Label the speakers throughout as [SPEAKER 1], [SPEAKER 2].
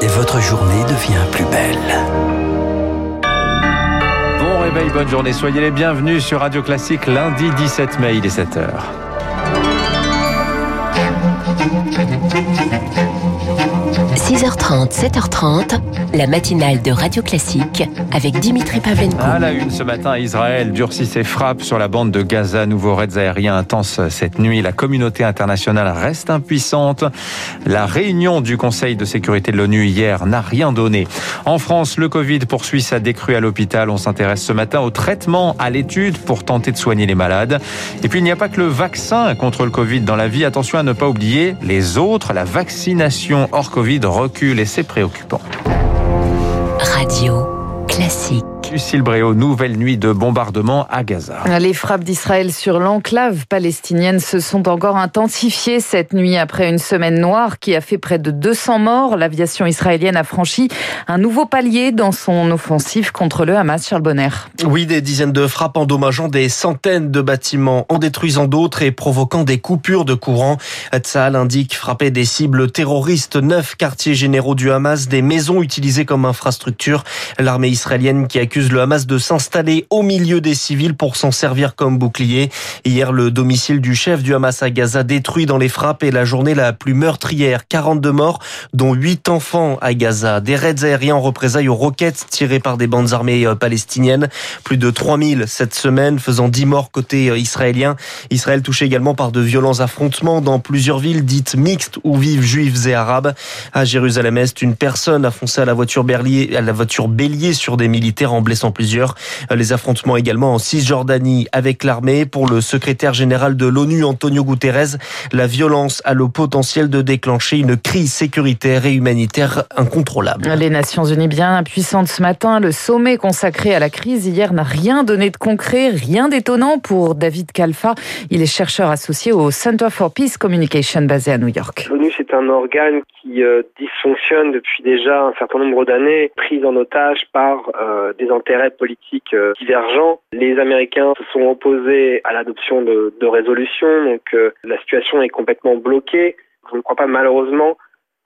[SPEAKER 1] et votre journée devient plus belle.
[SPEAKER 2] Bon réveil, bonne journée. Soyez les bienvenus sur Radio Classique lundi 17 mai, il est 7h.
[SPEAKER 3] 6h30, 7h30, la matinale de Radio Classique avec Dimitri Pavlenko.
[SPEAKER 2] À la une ce matin, Israël durcit ses frappes sur la bande de Gaza. Nouveaux raids aériens intenses cette nuit. La communauté internationale reste impuissante. La réunion du Conseil de sécurité de l'ONU hier n'a rien donné. En France, le Covid poursuit sa décrue à l'hôpital. On s'intéresse ce matin au traitement, à l'étude pour tenter de soigner les malades. Et puis il n'y a pas que le vaccin contre le Covid dans la vie. Attention à ne pas oublier les autres. La vaccination hors Covid et c'est préoccupant.
[SPEAKER 3] Radio Classique.
[SPEAKER 2] Lucille Bréau, nouvelle nuit de bombardement à Gaza.
[SPEAKER 4] Les frappes d'Israël sur l'enclave palestinienne se sont encore intensifiées cette nuit après une semaine noire qui a fait près de 200 morts. L'aviation israélienne a franchi un nouveau palier dans son offensive contre le Hamas, Charles Bonner.
[SPEAKER 5] Oui, des dizaines de frappes endommageant des centaines de bâtiments, en détruisant d'autres et provoquant des coupures de courant. Tzal indique frapper des cibles terroristes, neuf quartiers généraux du Hamas, des maisons utilisées comme infrastructure. L'armée israélienne qui accuse le Hamas de s'installer au milieu des civils pour s'en servir comme bouclier. Hier, le domicile du chef du Hamas à Gaza détruit dans les frappes et la journée la plus meurtrière. 42 morts, dont 8 enfants à Gaza. Des raids aériens en représailles aux roquettes tirées par des bandes armées euh, palestiniennes. Plus de 3000 cette semaine, faisant 10 morts côté euh, israélien. Israël touché également par de violents affrontements dans plusieurs villes dites mixtes où vivent juifs et arabes. À Jérusalem-Est, une personne a foncé à la voiture bélier, à la voiture bélier sur des militaires en blessant plusieurs. Les affrontements également en Cisjordanie avec l'armée. Pour le secrétaire général de l'ONU, Antonio Guterres, la violence a le potentiel de déclencher une crise sécuritaire et humanitaire incontrôlable.
[SPEAKER 4] Les Nations Unies bien impuissantes ce matin. Le sommet consacré à la crise hier n'a rien donné de concret, rien d'étonnant pour David Kalfa. Il est chercheur associé au Center for Peace Communication basé à New York.
[SPEAKER 6] L'ONU, c'est un organe qui euh, dysfonctionne depuis déjà un certain nombre d'années, pris en otage par euh, des intérêts politiques euh, divergents. Les Américains se sont opposés à l'adoption de, résolutions, donc euh, la situation est complètement bloquée. Je ne crois pas malheureusement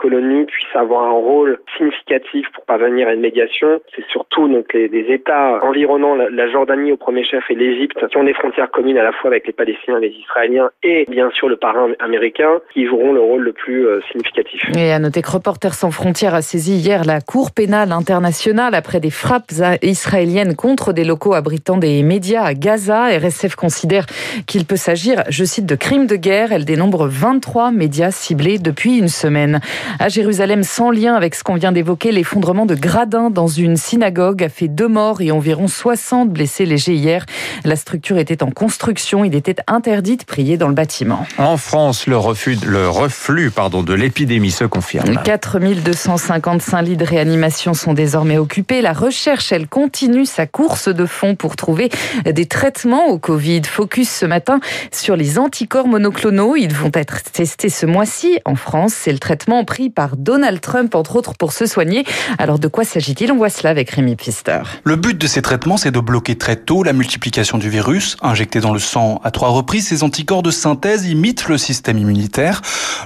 [SPEAKER 6] que l'ONU puisse avoir un rôle significatif pour parvenir à une médiation. C'est surtout donc les, les États environnant la, la, Jordanie au premier chef et l'Égypte qui ont des frontières communes à la fois avec les Palestiniens les Israéliens et bien sûr le parrain américain qui joueront le rôle le plus euh, significatif.
[SPEAKER 4] Et à noter que Reporters sans frontières a saisi hier la Cour pénale internationale après des frappes israéliennes contre des locaux abritant des médias à Gaza. RSF considère qu'il peut s'agir, je cite, de crimes de guerre. Elle dénombre 23 médias ciblés depuis une semaine. À Jérusalem, sans lien avec ce qu'on vient d'évoquer, l'effondrement de gradins dans une synagogue a fait deux morts et environ 60 blessés légers hier. La structure était en construction. Il était interdit de prier dans le bâtiment.
[SPEAKER 2] En France, le, refus, le reflux pardon, de l'épidémie se confirme.
[SPEAKER 4] 4255 lits de réanimation sont désormais occupés. La recherche, elle continue sa course de fond pour trouver des traitements au Covid. Focus ce matin sur les anticorps monoclonaux. Ils vont être testés ce mois-ci en France. C'est le traitement pris par Donald Trump, entre autres, pour se soigner. Alors de quoi s'agit-il? On voit cela avec Rémi Pfister.
[SPEAKER 7] Le but de ces traitements, c'est de bloquer très tôt la multiplication du virus. Injecté dans le sang à trois reprises, ces anticorps de synthèse imitent le système immunitaire.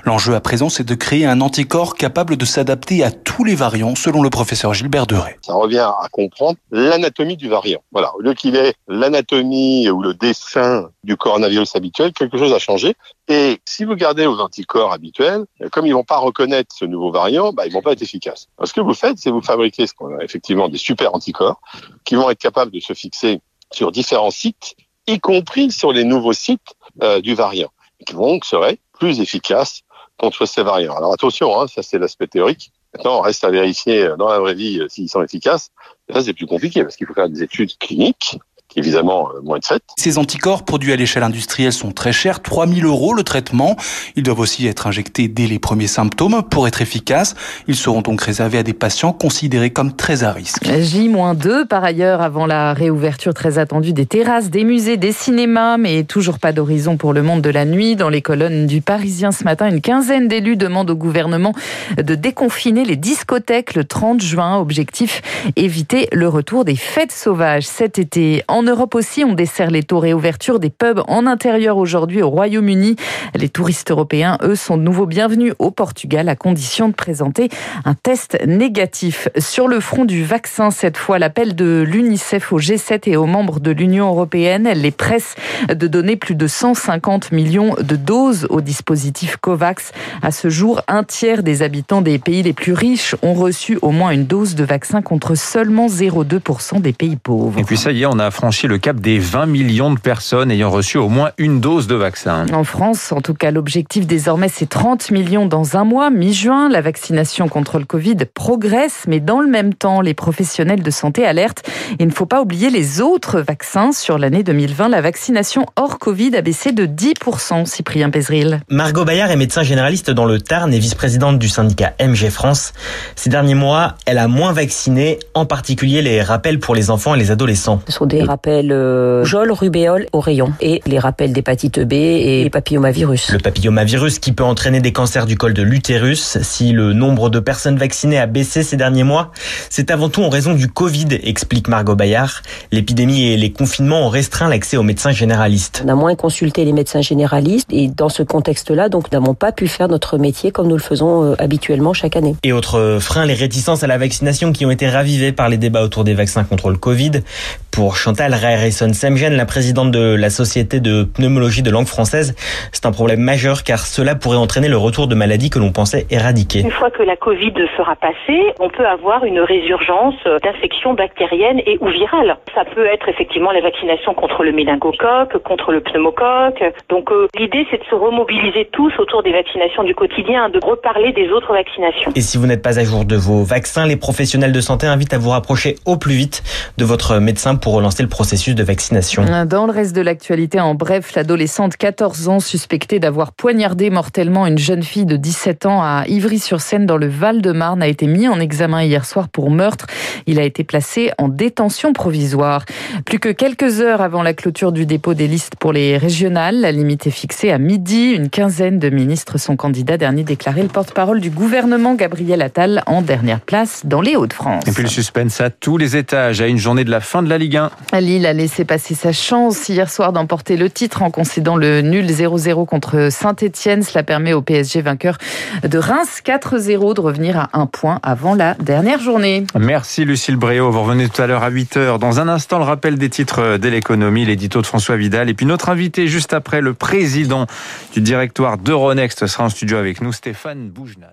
[SPEAKER 7] L'enjeu à présent, c'est de créer un anticorps capable de s'adapter à tous les variants, selon le professeur Gilbert Deray.
[SPEAKER 8] Ça revient à comprendre l'anatomie du variant. Voilà, au lieu qu'il ait l'anatomie ou le dessin du coronavirus habituel, quelque chose a changé. Et si vous gardez aux anticorps habituels, comme ils vont pas reconnaître ce nouveau variant, bah, ils vont pas être efficaces. Ce que vous faites, c'est vous fabriquer ce qu'on a effectivement des super anticorps qui vont être capables de se fixer sur différents sites, y compris sur les nouveaux sites euh, du variant, qui vont seraient plus efficaces contre ces variants. Alors attention, hein, ça c'est l'aspect théorique. Maintenant, on reste à vérifier dans la vraie vie s'ils sont efficaces. Ça, c'est plus compliqué parce qu'il faut faire des études cliniques évidemment euh, moins de 7.
[SPEAKER 7] Ces anticorps produits à l'échelle industrielle sont très chers, 3000 euros le traitement. Ils doivent aussi être injectés dès les premiers symptômes pour être efficaces. Ils seront donc réservés à des patients considérés comme très à risque.
[SPEAKER 4] J-2 par ailleurs avant la réouverture très attendue des terrasses, des musées, des cinémas, mais toujours pas d'horizon pour le monde de la nuit. Dans les colonnes du Parisien ce matin, une quinzaine d'élus demandent au gouvernement de déconfiner les discothèques le 30 juin. Objectif éviter le retour des fêtes sauvages cet été en Europe aussi, on dessert les taux réouverture des pubs en intérieur aujourd'hui au Royaume-Uni. Les touristes européens, eux, sont de nouveau bienvenus au Portugal à condition de présenter un test négatif. Sur le front du vaccin, cette fois, l'appel de l'UNICEF au G7 et aux membres de l'Union européenne, les presse de donner plus de 150 millions de doses au dispositif COVAX. À ce jour, un tiers des habitants des pays les plus riches ont reçu au moins une dose de vaccin contre seulement 0,2% des pays pauvres.
[SPEAKER 2] Et puis ça y est, on a franchi le cap des 20 millions de personnes ayant reçu au moins une dose de vaccin.
[SPEAKER 4] En France, en tout cas, l'objectif désormais, c'est 30 millions dans un mois, mi-juin. La vaccination contre le Covid progresse, mais dans le même temps, les professionnels de santé alertent. Il ne faut pas oublier les autres vaccins. Sur l'année 2020, la vaccination hors Covid a baissé de 10%, Cyprien Pézril.
[SPEAKER 9] Margot Bayard est médecin généraliste dans le Tarn et vice-présidente du syndicat MG France. Ces derniers mois, elle a moins vacciné, en particulier les rappels pour les enfants et les adolescents.
[SPEAKER 10] Ce sont des rappels euh, jol, rubéole au rayon et les rappels d'hépatite B et papillomavirus.
[SPEAKER 9] Le papillomavirus qui peut entraîner des cancers du col de l'utérus. Si le nombre de personnes vaccinées a baissé ces derniers mois, c'est avant tout en raison du Covid, explique Margot Bayard. L'épidémie et les confinements ont restreint l'accès aux médecins généralistes.
[SPEAKER 10] On a moins consulté les médecins généralistes et dans ce contexte-là, donc, nous n'avons pas pu faire notre métier comme nous le faisons euh, habituellement chaque année.
[SPEAKER 9] Et autre frein, les réticences à la vaccination qui ont été ravivées par les débats autour des vaccins contre le Covid. Pour Chantal La présidente de la Société de pneumologie de langue française, c'est un problème majeur car cela pourrait entraîner le retour de maladies que l'on pensait éradiquer.
[SPEAKER 11] Une fois que la Covid sera passée, on peut avoir une résurgence d'infections bactériennes et ou virales. Ça peut être effectivement la vaccination contre le méningocoque, contre le pneumocoque. Donc euh, l'idée c'est de se remobiliser tous autour des vaccinations du quotidien, de reparler des autres vaccinations.
[SPEAKER 9] Et si vous n'êtes pas à jour de vos vaccins, les professionnels de santé invitent à vous rapprocher au plus vite de votre médecin pour relancer le processus de vaccination.
[SPEAKER 4] Dans le reste de l'actualité, en bref, l'adolescente 14 ans suspectée d'avoir poignardé mortellement une jeune fille de 17 ans à Ivry-sur-Seine dans le Val-de-Marne a été mis en examen hier soir pour meurtre. Il a été placé en détention provisoire. Plus que quelques heures avant la clôture du dépôt des listes pour les régionales, la limite est fixée à midi. Une quinzaine de ministres sont candidats. Dernier déclaré le porte-parole du gouvernement, Gabriel Attal, en dernière place dans les Hauts-de-France.
[SPEAKER 2] Et puis le suspense à tous les étages à une journée de la fin de la Ligue 1.
[SPEAKER 4] Lille a laissé passer sa chance hier soir d'emporter le titre en concédant le nul 0-0 contre Saint-Etienne. Cela permet au PSG vainqueur de Reims 4-0 de revenir à un point avant la dernière journée.
[SPEAKER 2] Merci Lucille Bréau. Vous revenez tout à l'heure à 8h. Dans un instant, le rappel des titres de l'économie, l'édito de François Vidal. Et puis notre invité juste après, le président du directoire d'Euronext sera en studio avec nous, Stéphane Boujna.